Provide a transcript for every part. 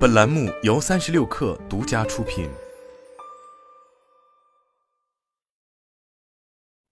本栏目由三十六氪独家出品。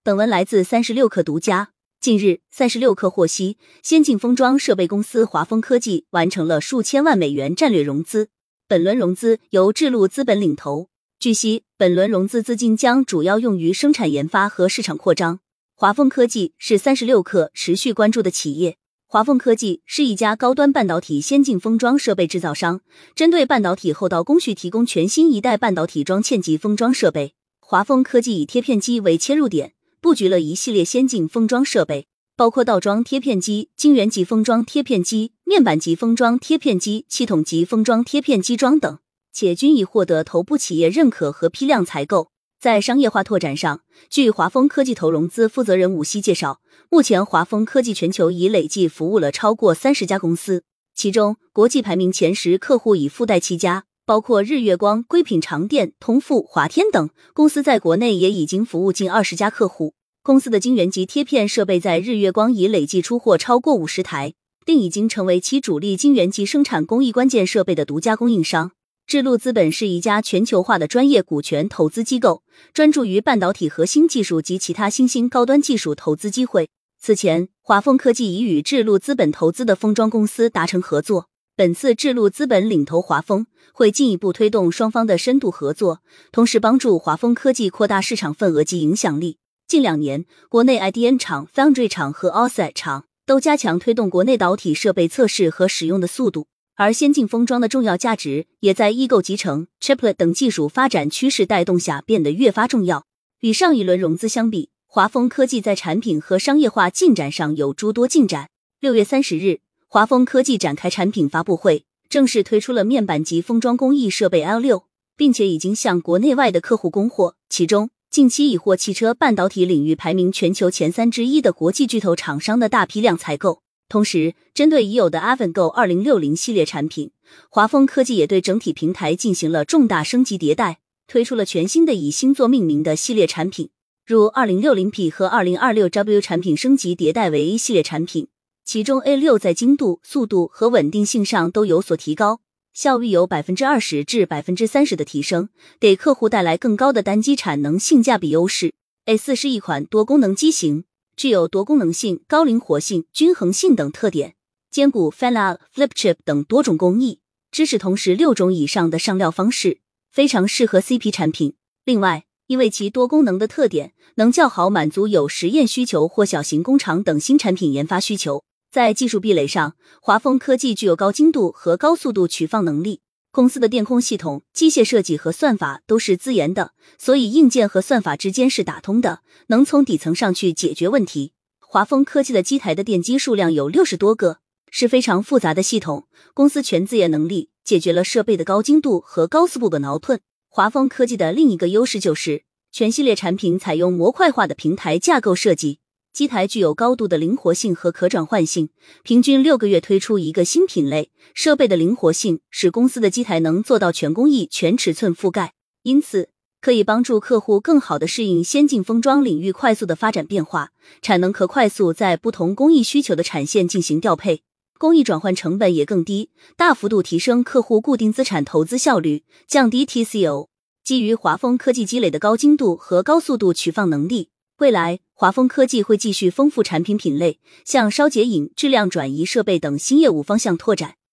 本文来自三十六氪独家。近日，三十六氪获悉，先进封装设备公司华丰科技完成了数千万美元战略融资，本轮融资由智路资本领投。据悉，本轮融资资金将主要用于生产研发和市场扩张。华丰科技是三十六氪持续关注的企业。华丰科技是一家高端半导体先进封装设备制造商，针对半导体后道工序提供全新一代半导体装嵌级封装设备。华丰科技以贴片机为切入点，布局了一系列先进封装设备，包括倒装贴片机、晶圆级封装贴片机、面板级封装贴片机、系统级封装贴片机装等，且均已获得头部企业认可和批量采购。在商业化拓展上，据华丰科技投融资负责人武希介绍，目前华丰科技全球已累计服务了超过三十家公司，其中国际排名前十客户已附带七家，包括日月光、硅品长电、通富、华天等公司。在国内也已经服务近二十家客户。公司的晶圆级贴片设备在日月光已累计出货超过五十台，并已经成为其主力晶圆级生产工艺关键设备的独家供应商。智路资本是一家全球化的专业股权投资机构，专注于半导体核心技术及其他新兴高端技术投资机会。此前，华丰科技已与智路资本投资的封装公司达成合作。本次智路资本领投华丰，会进一步推动双方的深度合作，同时帮助华丰科技扩大市场份额及影响力。近两年，国内 IDM 厂、Foundry 厂和 OSAT 厂都加强推动国内导体设备测试和使用的速度。而先进封装的重要价值，也在异构集成、Chiplet 等技术发展趋势带动下变得越发重要。与上一轮融资相比，华丰科技在产品和商业化进展上有诸多进展。六月三十日，华丰科技展开产品发布会，正式推出了面板级封装工艺设备 L 六，并且已经向国内外的客户供货。其中，近期已获汽车半导体领域排名全球前三之一的国际巨头厂商的大批量采购。同时，针对已有的 Avanggo 二零六零系列产品，华丰科技也对整体平台进行了重大升级迭代，推出了全新的以星座命名的系列产品，如二零六零 P 和二零二六 W 产品升级迭代为 A 系列产品，其中 A 六在精度、速度和稳定性上都有所提高，效率有百分之二十至百分之三十的提升，给客户带来更高的单机产能性价比优势。A 四是一款多功能机型。具有多功能性、高灵活性、均衡性等特点，兼顾 Fan-out、Flip Chip 等多种工艺，支持同时六种以上的上料方式，非常适合 CP 产品。另外，因为其多功能的特点，能较好满足有实验需求或小型工厂等新产品研发需求。在技术壁垒上，华丰科技具有高精度和高速度取放能力。公司的电控系统、机械设计和算法都是自研的，所以硬件和算法之间是打通的，能从底层上去解决问题。华丰科技的机台的电机数量有六十多个，是非常复杂的系统。公司全自研能力解决了设备的高精度和高速度的挠盾。华丰科技的另一个优势就是全系列产品采用模块化的平台架构设计。机台具有高度的灵活性和可转换性，平均六个月推出一个新品类。设备的灵活性使公司的机台能做到全工艺、全尺寸覆盖，因此可以帮助客户更好的适应先进封装领域快速的发展变化，产能可快速在不同工艺需求的产线进行调配，工艺转换成本也更低，大幅度提升客户固定资产投资效率，降低 TCO。基于华丰科技积累的高精度和高速度取放能力。未来，华丰科技会继续丰富产品品类，向烧结影、质量转移设备等新业务方向拓展。